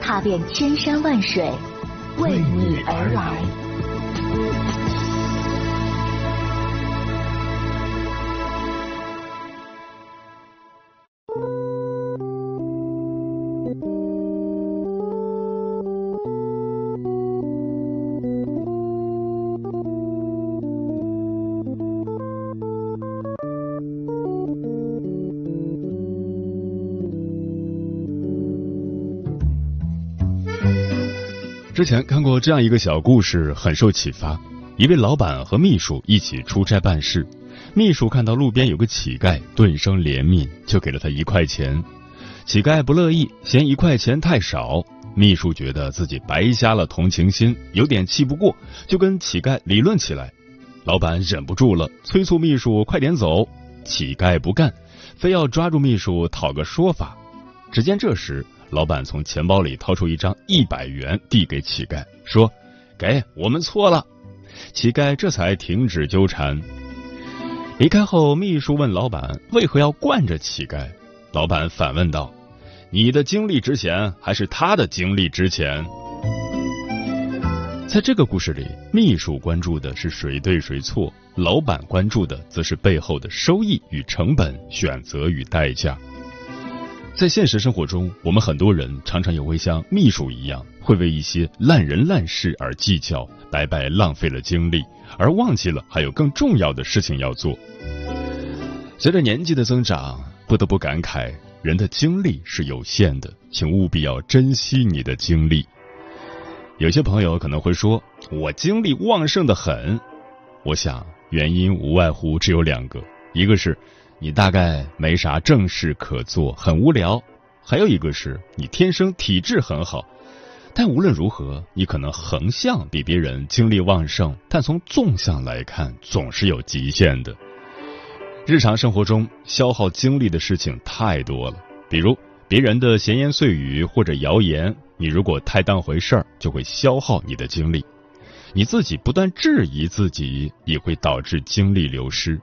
踏遍千山万水，为你而来。之前看过这样一个小故事，很受启发。一位老板和秘书一起出差办事，秘书看到路边有个乞丐，顿生怜悯，就给了他一块钱。乞丐不乐意，嫌一块钱太少。秘书觉得自己白瞎了同情心，有点气不过，就跟乞丐理论起来。老板忍不住了，催促秘书快点走。乞丐不干，非要抓住秘书讨个说法。只见这时。老板从钱包里掏出一张一百元，递给乞丐，说：“给我们错了。”乞丐这才停止纠缠。离开后，秘书问老板：“为何要惯着乞丐？”老板反问道：“你的精力值钱，还是他的精力值钱？”在这个故事里，秘书关注的是谁对谁错，老板关注的则是背后的收益与成本、选择与代价。在现实生活中，我们很多人常常也会像秘书一样，会为一些烂人烂事而计较，白白浪费了精力，而忘记了还有更重要的事情要做。随着年纪的增长，不得不感慨，人的精力是有限的，请务必要珍惜你的精力。有些朋友可能会说，我精力旺盛的很，我想原因无外乎只有两个，一个是。你大概没啥正事可做，很无聊。还有一个是你天生体质很好，但无论如何，你可能横向比别人精力旺盛，但从纵向来看，总是有极限的。日常生活中消耗精力的事情太多了，比如别人的闲言碎语或者谣言，你如果太当回事儿，就会消耗你的精力；你自己不断质疑自己，也会导致精力流失。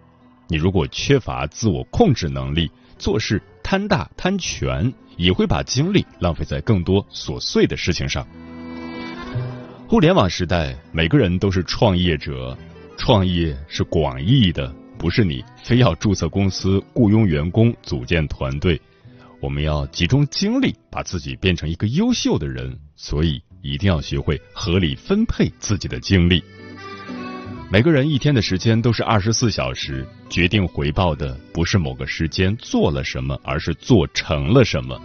你如果缺乏自我控制能力，做事贪大贪全，也会把精力浪费在更多琐碎的事情上。互联网时代，每个人都是创业者，创业是广义的，不是你非要注册公司、雇佣员工、组建团队。我们要集中精力，把自己变成一个优秀的人，所以一定要学会合理分配自己的精力。每个人一天的时间都是二十四小时，决定回报的不是某个时间做了什么，而是做成了什么。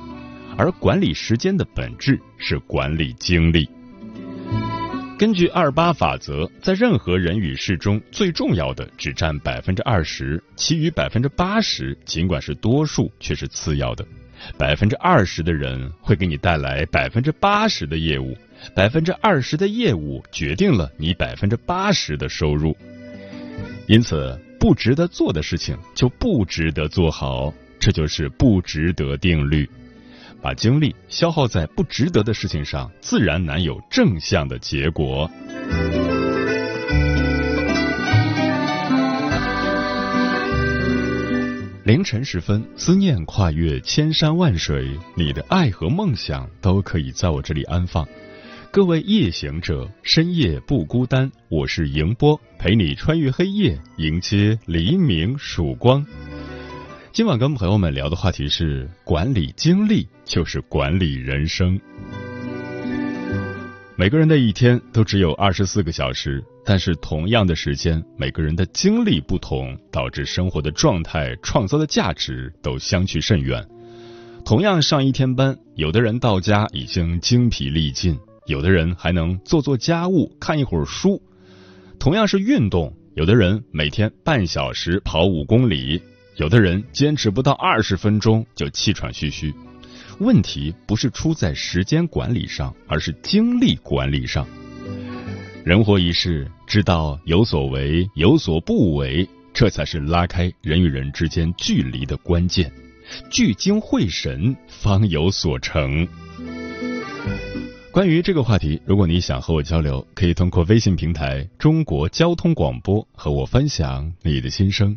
而管理时间的本质是管理精力。根据二八法则，在任何人与事中，最重要的只占百分之二十，其余百分之八十，尽管是多数，却是次要的。百分之二十的人会给你带来百分之八十的业务。百分之二十的业务决定了你百分之八十的收入，因此不值得做的事情就不值得做好，这就是不值得定律。把精力消耗在不值得的事情上，自然难有正向的结果。凌晨时分，思念跨越千山万水，你的爱和梦想都可以在我这里安放。各位夜行者，深夜不孤单。我是迎波，陪你穿越黑夜，迎接黎明曙光。今晚跟朋友们聊的话题是：管理精力就是管理人生。每个人的一天都只有二十四个小时，但是同样的时间，每个人的精力不同，导致生活的状态、创造的价值都相去甚远。同样上一天班，有的人到家已经精疲力尽。有的人还能做做家务、看一会儿书，同样是运动，有的人每天半小时跑五公里，有的人坚持不到二十分钟就气喘吁吁。问题不是出在时间管理上，而是精力管理上。人活一世，知道有所为，有所不为，这才是拉开人与人之间距离的关键。聚精会神，方有所成。关于这个话题，如果你想和我交流，可以通过微信平台“中国交通广播”和我分享你的心声。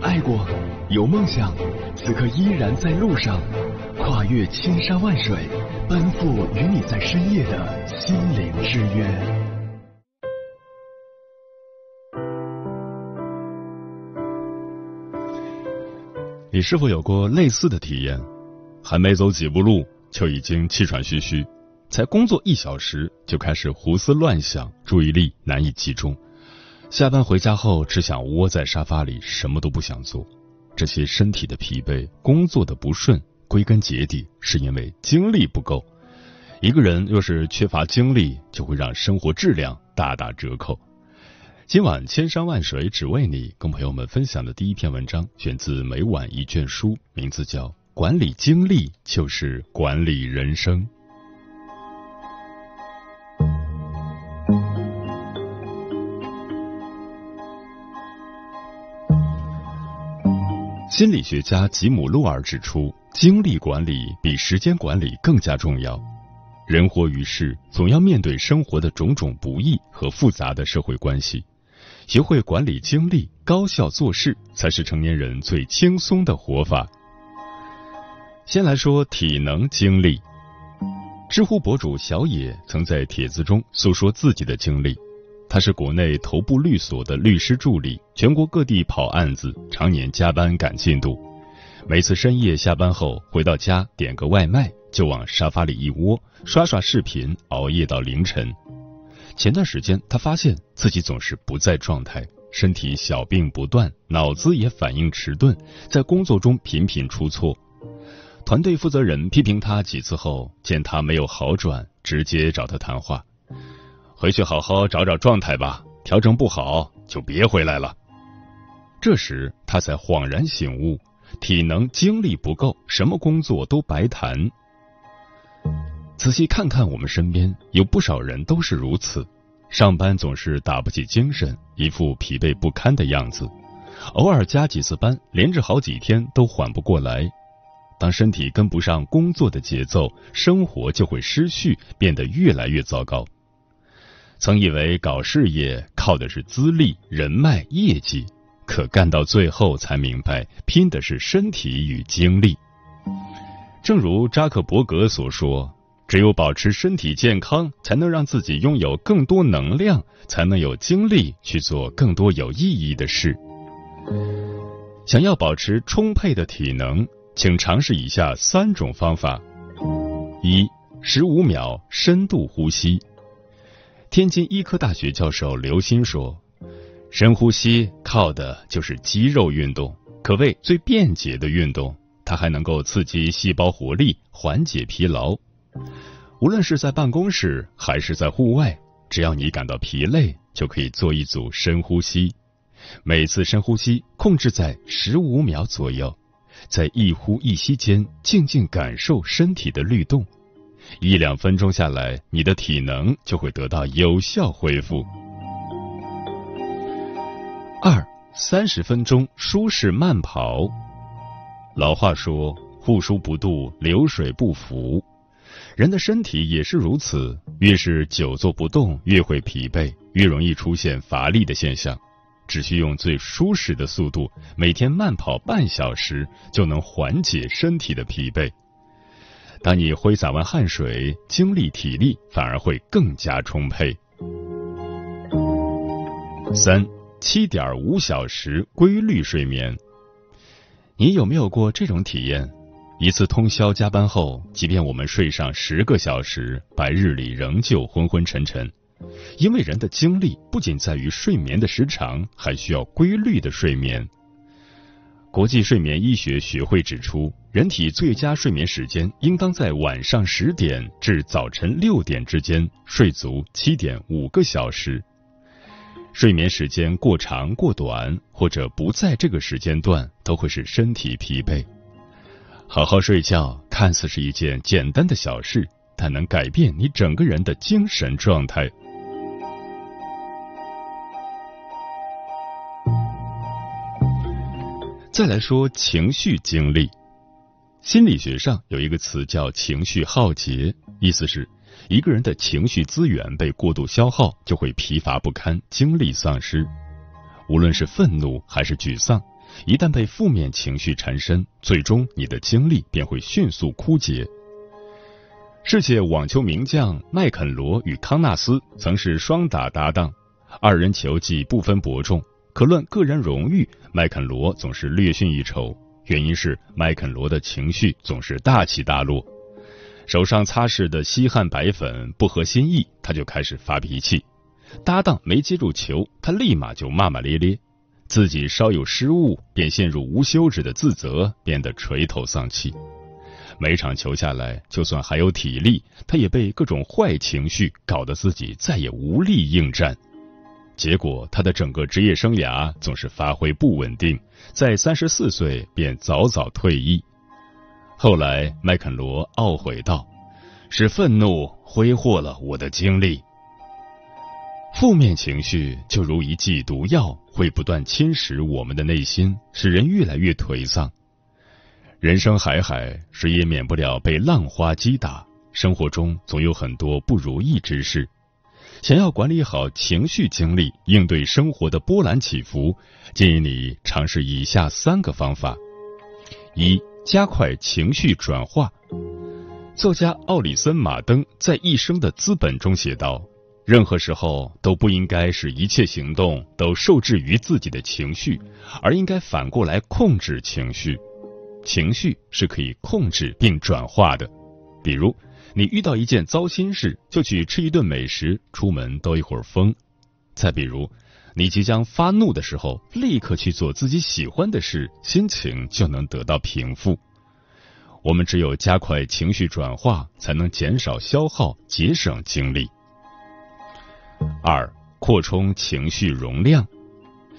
爱过，有梦想，此刻依然在路上，跨越千山万水，奔赴与你在深夜的心灵之约。你是否有过类似的体验？还没走几步路，就已经气喘吁吁；才工作一小时，就开始胡思乱想，注意力难以集中。下班回家后，只想窝在沙发里，什么都不想做。这些身体的疲惫、工作的不顺，归根结底是因为精力不够。一个人若是缺乏精力，就会让生活质量大打折扣。今晚千山万水只为你，跟朋友们分享的第一篇文章，选自每晚一卷书，名字叫《管理精力就是管理人生》。心理学家吉姆·洛尔指出，精力管理比时间管理更加重要。人活于世，总要面对生活的种种不易和复杂的社会关系，学会管理精力，高效做事，才是成年人最轻松的活法。先来说体能精力。知乎博主小野曾在帖子中诉说自己的经历。他是国内头部律所的律师助理，全国各地跑案子，常年加班赶进度。每次深夜下班后回到家，点个外卖就往沙发里一窝，刷刷视频，熬夜到凌晨。前段时间，他发现自己总是不在状态，身体小病不断，脑子也反应迟钝，在工作中频频出错。团队负责人批评他几次后，见他没有好转，直接找他谈话。回去好好找找状态吧，调整不好就别回来了。这时他才恍然醒悟，体能精力不够，什么工作都白谈。仔细看看我们身边，有不少人都是如此，上班总是打不起精神，一副疲惫不堪的样子，偶尔加几次班，连着好几天都缓不过来。当身体跟不上工作的节奏，生活就会失序，变得越来越糟糕。曾以为搞事业靠的是资历、人脉、业绩，可干到最后才明白，拼的是身体与精力。正如扎克伯格所说：“只有保持身体健康，才能让自己拥有更多能量，才能有精力去做更多有意义的事。”想要保持充沛的体能，请尝试以下三种方法：一、十五秒深度呼吸。天津医科大学教授刘鑫说：“深呼吸靠的就是肌肉运动，可谓最便捷的运动。它还能够刺激细胞活力，缓解疲劳。无论是在办公室还是在户外，只要你感到疲累，就可以做一组深呼吸。每次深呼吸控制在十五秒左右，在一呼一吸间静静感受身体的律动。”一两分钟下来，你的体能就会得到有效恢复。二三十分钟舒适慢跑。老话说：“户枢不渡，流水不腐。”人的身体也是如此，越是久坐不动，越会疲惫，越容易出现乏力的现象。只需用最舒适的速度，每天慢跑半小时，就能缓解身体的疲惫。当你挥洒完汗水，精力体力反而会更加充沛。三七点五小时规律睡眠，你有没有过这种体验？一次通宵加班后，即便我们睡上十个小时，白日里仍旧昏昏沉沉。因为人的精力不仅在于睡眠的时长，还需要规律的睡眠。国际睡眠医学学会指出，人体最佳睡眠时间应当在晚上十点至早晨六点之间，睡足七点五个小时。睡眠时间过长、过短，或者不在这个时间段，都会使身体疲惫。好好睡觉看似是一件简单的小事，但能改变你整个人的精神状态。再来说情绪经历，心理学上有一个词叫情绪耗竭，意思是一个人的情绪资源被过度消耗，就会疲乏不堪、精力丧失。无论是愤怒还是沮丧，一旦被负面情绪缠身，最终你的精力便会迅速枯竭。世界网球名将麦肯罗与康纳斯曾是双打搭档，二人球技不分伯仲。可论个人荣誉，麦肯罗总是略逊一筹。原因是麦肯罗的情绪总是大起大落，手上擦拭的稀罕白粉不合心意，他就开始发脾气；搭档没接住球，他立马就骂骂咧咧；自己稍有失误，便陷入无休止的自责，变得垂头丧气。每场球下来，就算还有体力，他也被各种坏情绪搞得自己再也无力应战。结果，他的整个职业生涯总是发挥不稳定，在三十四岁便早早退役。后来，麦肯罗懊悔道：“是愤怒挥霍了我的精力。”负面情绪就如一剂毒药，会不断侵蚀我们的内心，使人越来越颓丧。人生海海，谁也免不了被浪花击打，生活中总有很多不如意之事。想要管理好情绪经历，应对生活的波澜起伏，建议你尝试以下三个方法：一、加快情绪转化。作家奥里森·马登在《一生的资本》中写道。任何时候都不应该使一切行动都受制于自己的情绪，而应该反过来控制情绪。情绪是可以控制并转化的。比如，你遇到一件糟心事，就去吃一顿美食，出门兜一会儿风；再比如，你即将发怒的时候，立刻去做自己喜欢的事，心情就能得到平复。我们只有加快情绪转化，才能减少消耗，节省精力。二、扩充情绪容量。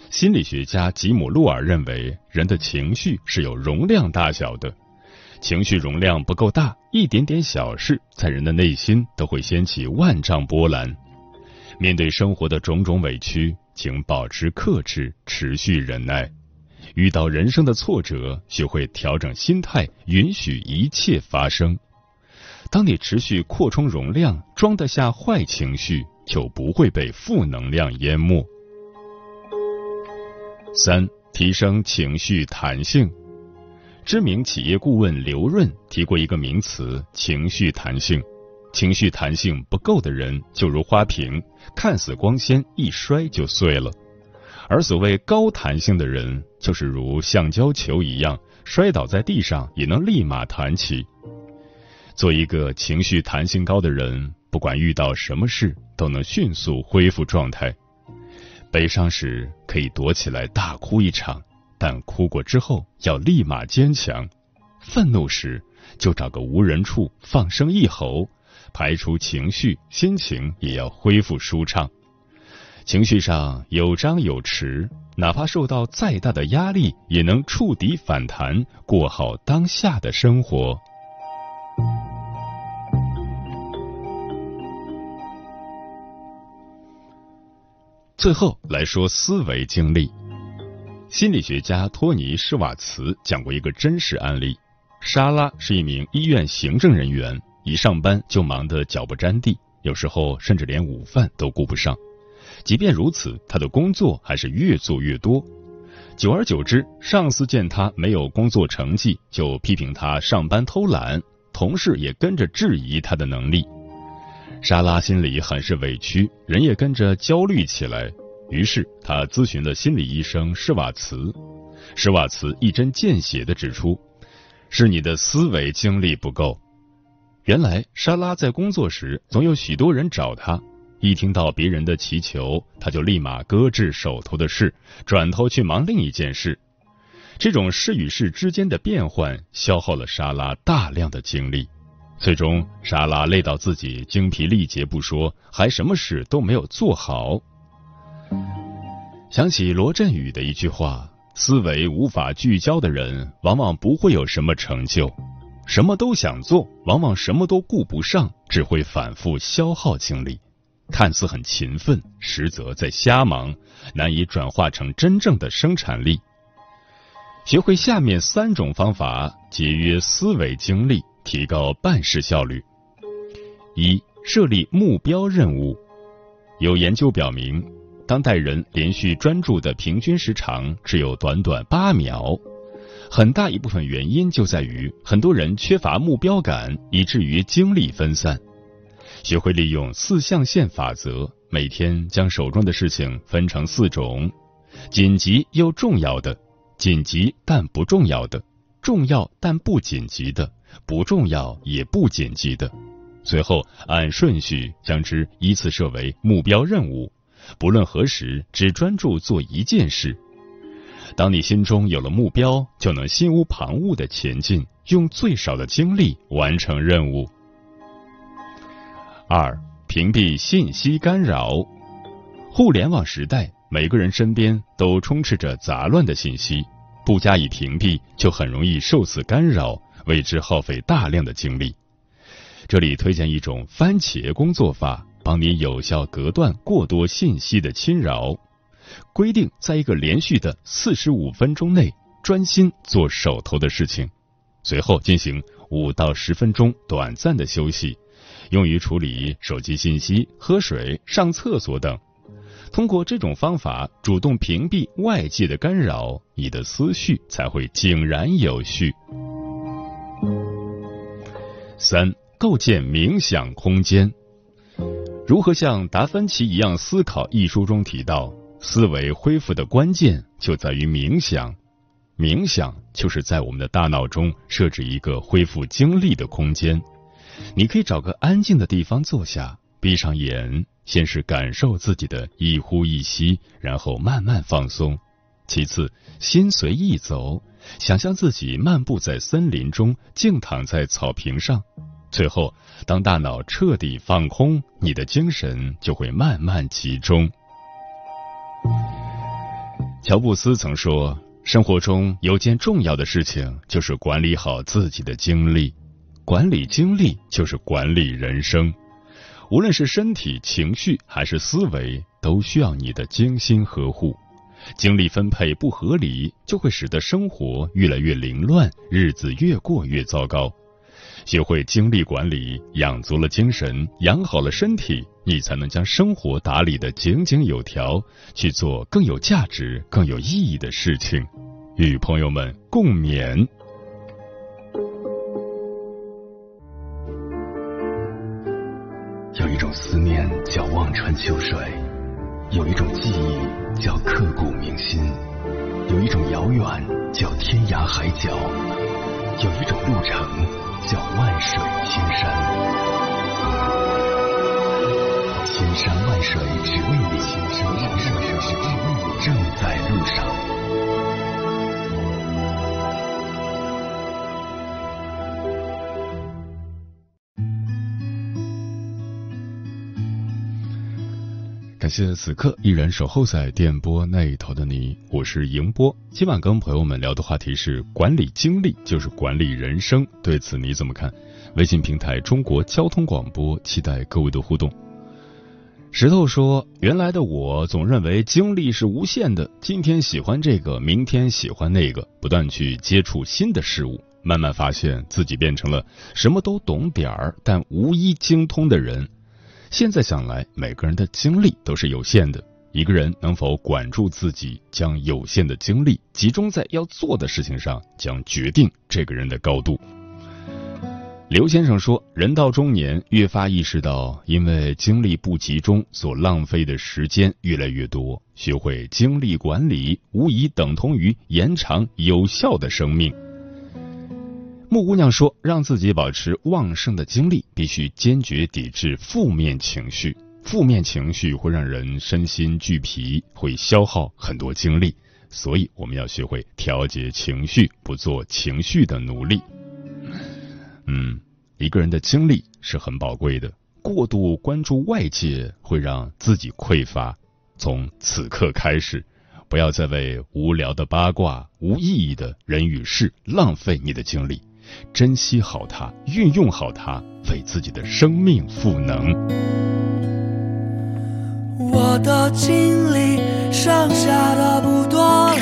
心理学家吉姆·洛尔认为，人的情绪是有容量大小的，情绪容量不够大，一点点小事在人的内心都会掀起万丈波澜。面对生活的种种委屈，请保持克制，持续忍耐。遇到人生的挫折，学会调整心态，允许一切发生。当你持续扩充容量，装得下坏情绪。就不会被负能量淹没。三、提升情绪弹性。知名企业顾问刘润提过一个名词“情绪弹性”。情绪弹性不够的人，就如花瓶，看似光鲜，一摔就碎了；而所谓高弹性的人，就是如橡胶球一样，摔倒在地上也能立马弹起。做一个情绪弹性高的人。不管遇到什么事，都能迅速恢复状态。悲伤时可以躲起来大哭一场，但哭过之后要立马坚强。愤怒时就找个无人处放声一吼，排除情绪，心情也要恢复舒畅。情绪上有张有弛，哪怕受到再大的压力，也能触底反弹，过好当下的生活。最后来说思维经历。心理学家托尼·施瓦茨讲过一个真实案例：莎拉是一名医院行政人员，一上班就忙得脚不沾地，有时候甚至连午饭都顾不上。即便如此，他的工作还是越做越多。久而久之，上司见他没有工作成绩，就批评他上班偷懒，同事也跟着质疑他的能力。莎拉心里很是委屈，人也跟着焦虑起来。于是他咨询了心理医生施瓦茨。施瓦茨一针见血的指出，是你的思维精力不够。原来莎拉在工作时总有许多人找她，一听到别人的祈求，她就立马搁置手头的事，转头去忙另一件事。这种事与事之间的变换，消耗了莎拉大量的精力。最终，莎拉累到自己精疲力竭不说，还什么事都没有做好。想起罗振宇的一句话：“思维无法聚焦的人，往往不会有什么成就。什么都想做，往往什么都顾不上，只会反复消耗精力。看似很勤奋，实则在瞎忙，难以转化成真正的生产力。”学会下面三种方法，节约思维精力。提高办事效率。一、设立目标任务。有研究表明，当代人连续专注的平均时长只有短短八秒，很大一部分原因就在于很多人缺乏目标感，以至于精力分散。学会利用四象限法则，每天将手中的事情分成四种：紧急又重要的、紧急但不重要的、重要但不紧急的。不重要也不紧急的，随后按顺序将之依次设为目标任务。不论何时，只专注做一件事。当你心中有了目标，就能心无旁骛的前进，用最少的精力完成任务。二、屏蔽信息干扰。互联网时代，每个人身边都充斥着杂乱的信息，不加以屏蔽，就很容易受此干扰。为之耗费大量的精力。这里推荐一种番茄工作法，帮你有效隔断过多信息的侵扰。规定在一个连续的四十五分钟内专心做手头的事情，随后进行五到十分钟短暂的休息，用于处理手机信息、喝水、上厕所等。通过这种方法主动屏蔽外界的干扰，你的思绪才会井然有序。三、构建冥想空间。如何像达芬奇一样思考？一书中提到，思维恢复的关键就在于冥想。冥想就是在我们的大脑中设置一个恢复精力的空间。你可以找个安静的地方坐下，闭上眼。先是感受自己的一呼一吸，然后慢慢放松。其次，心随意走，想象自己漫步在森林中，静躺在草坪上。最后，当大脑彻底放空，你的精神就会慢慢集中。乔布斯曾说：“生活中有件重要的事情，就是管理好自己的精力。管理精力，就是管理人生。”无论是身体、情绪还是思维，都需要你的精心呵护。精力分配不合理，就会使得生活越来越凌乱，日子越过越糟糕。学会精力管理，养足了精神，养好了身体，你才能将生活打理的井井有条，去做更有价值、更有意义的事情。与朋友们共勉。有一种思念叫望穿秋水，有一种记忆叫刻骨铭心，有一种遥远叫天涯海角，有一种路程叫万水千山。千山万水只为你，千山万水只为你，正在路上。感谢此刻依然守候在电波那一头的你，我是迎波。今晚跟朋友们聊的话题是管理精力就是管理人生，对此你怎么看？微信平台中国交通广播，期待各位的互动。石头说：“原来的我总认为精力是无限的，今天喜欢这个，明天喜欢那个，不断去接触新的事物，慢慢发现自己变成了什么都懂点儿，但无一精通的人。”现在想来，每个人的精力都是有限的。一个人能否管住自己，将有限的精力集中在要做的事情上，将决定这个人的高度。刘先生说：“人到中年，越发意识到，因为精力不集中，所浪费的时间越来越多。学会精力管理，无疑等同于延长有效的生命。”木姑娘说：“让自己保持旺盛的精力，必须坚决抵制负面情绪。负面情绪会让人身心俱疲，会消耗很多精力。所以，我们要学会调节情绪，不做情绪的奴隶。”嗯，一个人的精力是很宝贵的，过度关注外界会让自己匮乏。从此刻开始，不要再为无聊的八卦、无意义的人与事浪费你的精力。珍惜好它，运用好它，为自己的生命赋能。我的精力剩下的不多了，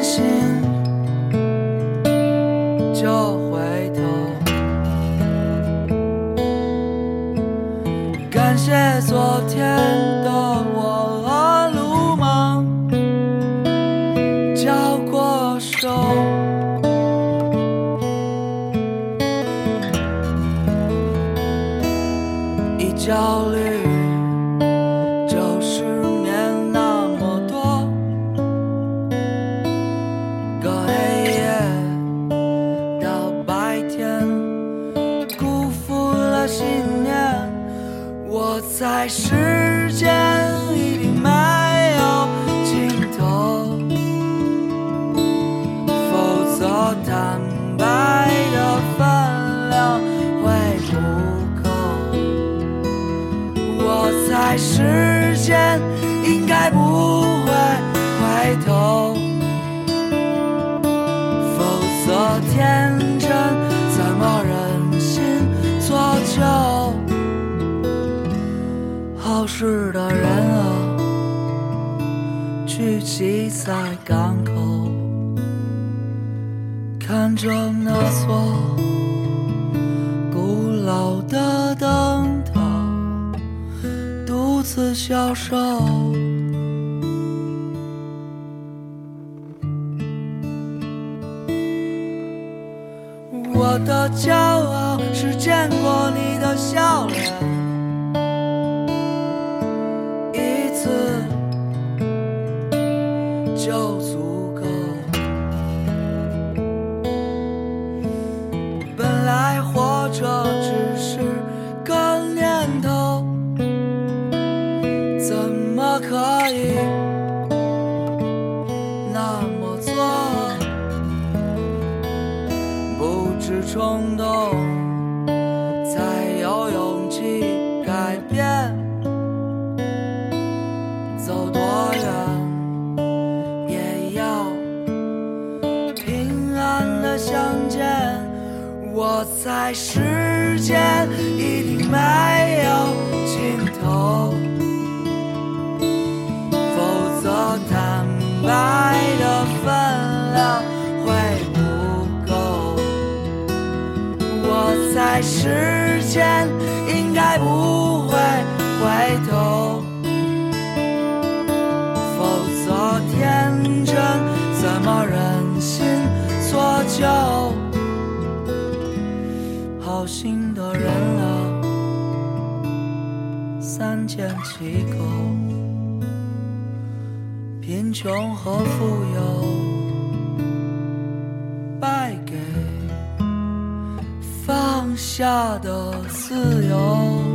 担应该不会回头，否则天真怎么忍心做旧？好事的人啊，聚集在港口，看着那座教授。我的骄傲是见过你的笑脸，一次就足时间应该不会回头，否则天真怎么忍心做旧？好心的人啊，三缄其口。贫穷和富有，下的自由。